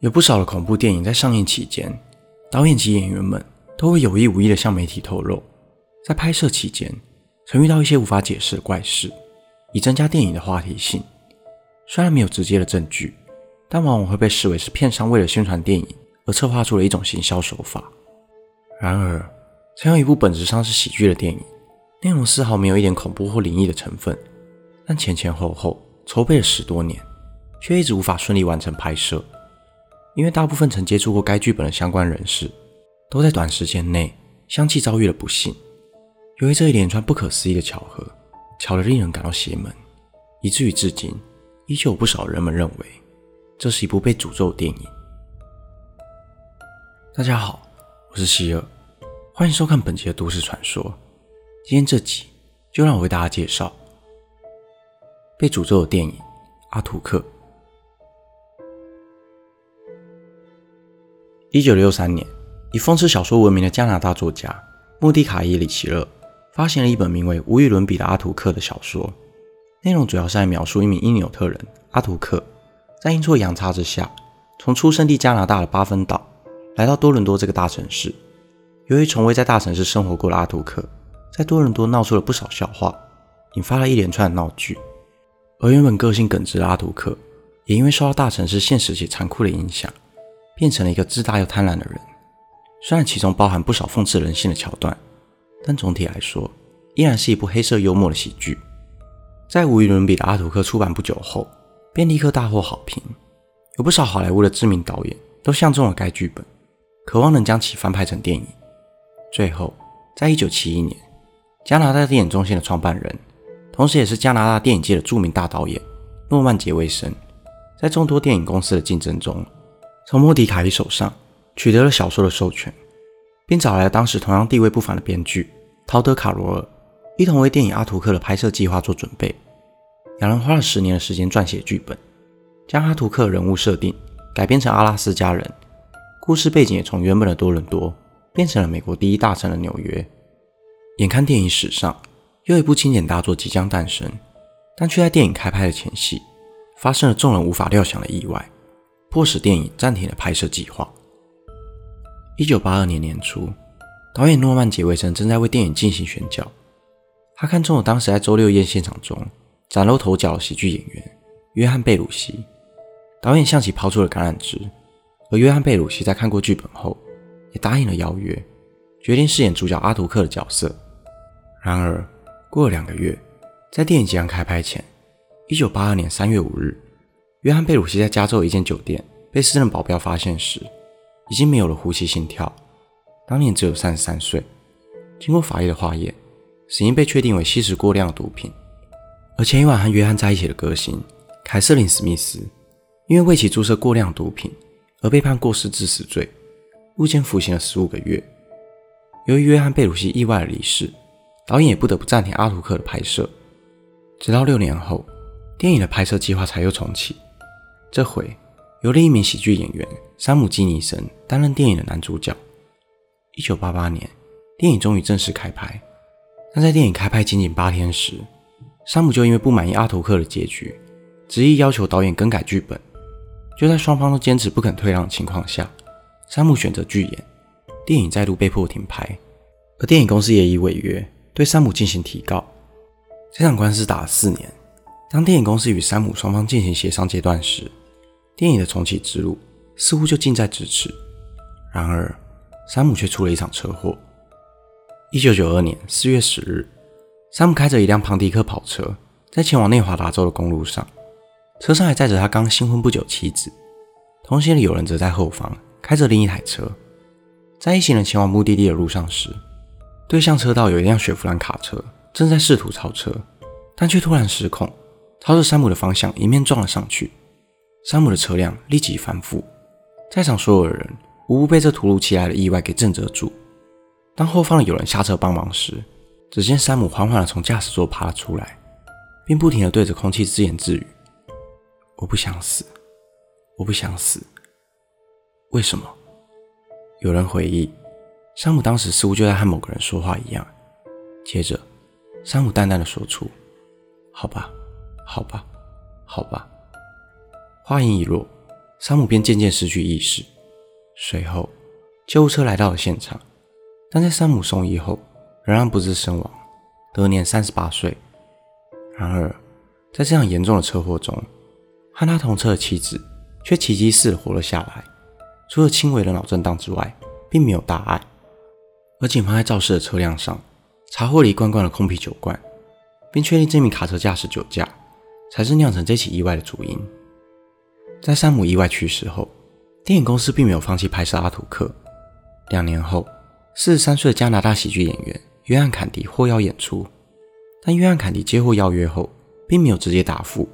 有不少的恐怖电影在上映期间，导演及演员们都会有意无意地向媒体透露，在拍摄期间曾遇到一些无法解释的怪事，以增加电影的话题性。虽然没有直接的证据，但往往会被视为是片商为了宣传电影而策划出的一种行销手法。然而，曾有一部本质上是喜剧的电影，内容丝毫没有一点恐怖或灵异的成分，但前前后后筹备了十多年，却一直无法顺利完成拍摄。因为大部分曾接触过该剧本的相关人士，都在短时间内相继遭遇了不幸。由于这一连串不可思议的巧合，巧得令人感到邪门，以至于至今依旧有不少人们认为这是一部被诅咒的电影。大家好。我是希尔，欢迎收看本期的都市传说。今天这集就让我为大家介绍被诅咒的电影《阿图克》。一九六三年，以风刺小说闻名的加拿大作家穆蒂卡伊里奇勒发行了一本名为《无与伦比的阿图克》的小说，内容主要是在描述一名因纽特人阿图克在阴错阳差之下，从出生地加拿大的巴芬岛。来到多伦多这个大城市，由于从未在大城市生活过的阿图克，在多伦多闹出了不少笑话，引发了一连串的闹剧。而原本个性耿直的阿图克，也因为受到大城市现实且残酷的影响，变成了一个自大又贪婪的人。虽然其中包含不少讽刺人性的桥段，但总体来说，依然是一部黑色幽默的喜剧。在无与伦比的阿图克出版不久后，便立刻大获好评，有不少好莱坞的知名导演都相中了该剧本。渴望能将其翻拍成电影。最后，在一九七一年，加拿大电影中心的创办人，同时也是加拿大电影界的著名大导演诺曼·杰维森，在众多电影公司的竞争中，从莫迪卡伊手上取得了小说的授权，并找来了当时同样地位不凡的编剧陶德·卡罗尔，一同为电影《阿图克》的拍摄计划做准备。两人花了十年的时间撰写剧本，将阿图克人物设定改编成阿拉斯加人。故事背景也从原本的多伦多变成了美国第一大城的纽约。眼看电影史上又一部经典大作即将诞生，但却在电影开拍的前夕发生了众人无法料想的意外，迫使电影暂停了拍摄计划。一九八二年年初，导演诺曼·杰维森正在为电影进行选角，他看中了当时在周六夜现场中崭露头角的喜剧演员约翰·贝鲁西，导演向其抛出了橄榄枝。而约翰·贝鲁西在看过剧本后，也答应了邀约，决定饰演主角阿图克的角色。然而，过了两个月，在电影即将开拍前，一九八二年三月五日，约翰·贝鲁西在加州一间酒店被私人保镖发现时，已经没有了呼吸、心跳，当年只有三十三岁。经过法医的化验，死因被确定为吸食过量毒品。而前一晚和约翰在一起的歌星凯瑟琳·史密斯，因为为其注射过量毒品。而被判过失致死罪，入监服刑了十五个月。由于约翰·贝鲁西意外的离世，导演也不得不暂停《阿图克》的拍摄。直到六年后，电影的拍摄计划才又重启。这回由另一名喜剧演员山姆·基尼森担任电影的男主角。一九八八年，电影终于正式开拍。但在电影开拍仅仅八天时，山姆就因为不满意《阿图克》的结局，执意要求导演更改剧本。就在双方都坚持不肯退让的情况下，山姆选择拒演，电影再度被迫停拍。而电影公司也以违约对山姆进行提告。这场官司打了四年。当电影公司与山姆双方进行协商阶段时，电影的重启之路似乎就近在咫尺。然而，山姆却出了一场车祸。一九九二年四月十日，山姆开着一辆庞迪克跑车，在前往内华达州的公路上。车上还载着他刚新婚不久妻子，同行的友人则在后方开着另一台车。在一行人前往目的地的路上时，对向车道有一辆雪佛兰卡车正在试图超车，但却突然失控，朝着山姆的方向迎面撞了上去。山姆的车辆立即翻覆，在场所有的人无不被这突如其来的意外给震慑住。当后方的友人下车帮忙时，只见山姆缓缓地从驾驶座爬了出来，并不停地对着空气自言自语。我不想死，我不想死。为什么？有人回忆，山姆当时似乎就在和某个人说话一样。接着，山姆淡淡的说出：“好吧，好吧，好吧。”话音一落，山姆便渐渐失去意识。随后，救护车来到了现场，但在山姆送医后，仍然不治身亡，得年三十八岁。然而，在这样严重的车祸中，和他同车的妻子却奇迹似的活了下来，除了轻微的脑震荡之外，并没有大碍。而警方在肇事的车辆上查获了一罐罐的空啤酒罐，并确定这名卡车驾驶酒驾才是酿成这起意外的主因。在山姆意外去世后，电影公司并没有放弃拍摄阿图克。两年后，四十三岁的加拿大喜剧演员约翰·坎迪获邀演出，但约翰·坎迪接获邀约后，并没有直接答复，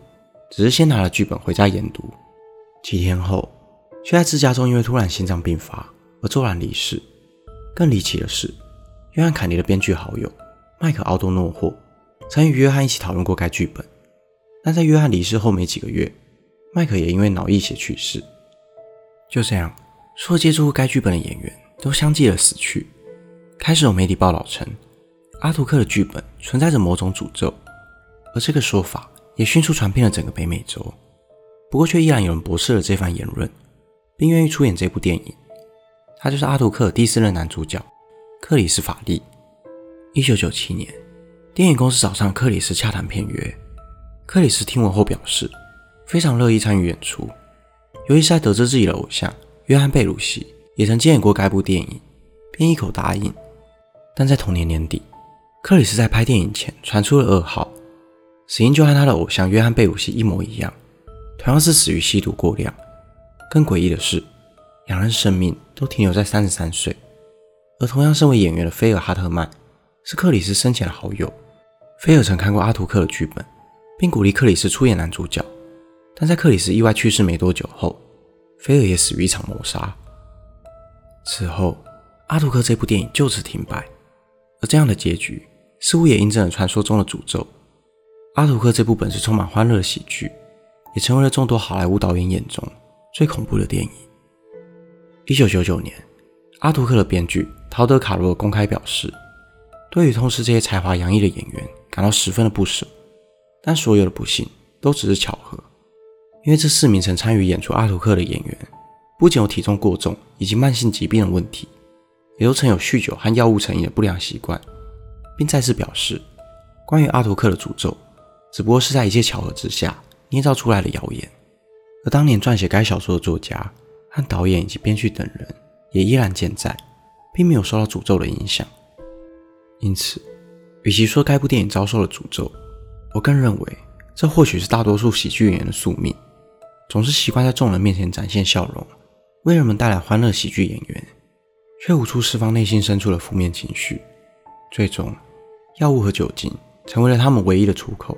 只是先拿了剧本回家研读。几天后，却在自家中因为突然心脏病发而骤然离世。更离奇的是，约翰·坎迪的编剧好友麦克·奥多诺霍曾与约翰一起讨论过该剧本，但在约翰离世后没几个月，麦克也因为脑溢血去世。就这样，所有接触该剧本的演员都相继的死去。开始有媒体报道称，阿图克的剧本存在着某种诅咒，而这个说法也迅速传遍了整个北美洲。不过，却依然有人驳斥了这番言论，并愿意出演这部电影。他就是阿图克第四任男主角克里斯·法利。一九九七年，电影公司找上克里斯洽谈片约。克里斯听闻后表示，非常乐意参与演出。尤其是在得知自己的偶像约翰·贝鲁西也曾接演过该部电影，便一口答应。但在同年年底，克里斯在拍电影前传出了噩耗，死因就和他的偶像约翰·贝鲁西一模一样，同样是死于吸毒过量。更诡异的是，两人生命都停留在三十三岁。而同样身为演员的菲尔·哈特曼是克里斯生前的好友，菲尔曾看过阿图克的剧本，并鼓励克里斯出演男主角。但在克里斯意外去世没多久后，菲尔也死于一场谋杀。此后，阿图克这部电影就此停摆。而这样的结局似乎也印证了传说中的诅咒。阿图克这部本是充满欢乐的喜剧，也成为了众多好莱坞导演眼中最恐怖的电影。一九九九年，阿图克的编剧陶德·卡罗公开表示，对于痛失这些才华洋溢的演员感到十分的不舍，但所有的不幸都只是巧合。因为这四名曾参与演出阿图克的演员，不仅有体重过重以及慢性疾病的问题，也都曾有酗酒和药物成瘾的不良习惯，并再次表示，关于阿图克的诅咒，只不过是在一切巧合之下捏造出来的谣言。而当年撰写该小说的作家和导演以及编剧等人，也依然健在，并没有受到诅咒的影响。因此，与其说该部电影遭受了诅咒，我更认为这或许是大多数喜剧演员的宿命。总是习惯在众人面前展现笑容，为人们带来欢乐。喜剧演员却无处释放内心深处的负面情绪，最终，药物和酒精成为了他们唯一的出口，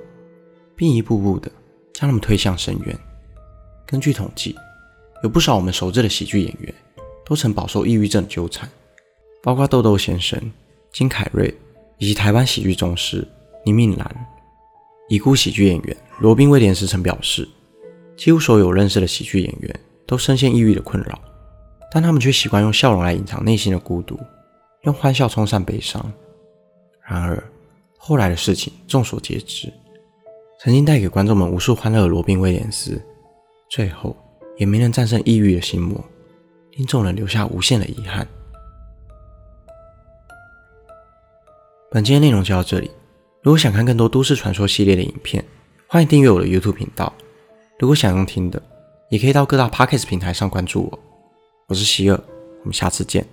并一步步的将他们推向深渊。根据统计，有不少我们熟知的喜剧演员都曾饱受抑郁症纠缠，包括豆豆先生、金凯瑞以及台湾喜剧宗师倪敏兰。已故喜剧演员罗宾威廉斯曾表示。几乎所有认识的喜剧演员都深陷抑郁的困扰，但他们却习惯用笑容来隐藏内心的孤独，用欢笑冲散悲伤。然而，后来的事情众所皆知，曾经带给观众们无数欢乐的罗宾·威廉斯，最后也没能战胜抑郁的心魔，令众人留下无限的遗憾。本期的内容就到这里，如果想看更多都市传说系列的影片，欢迎订阅我的 YouTube 频道。如果想用听的，也可以到各大 Podcast 平台上关注我。我是希尔，我们下次见。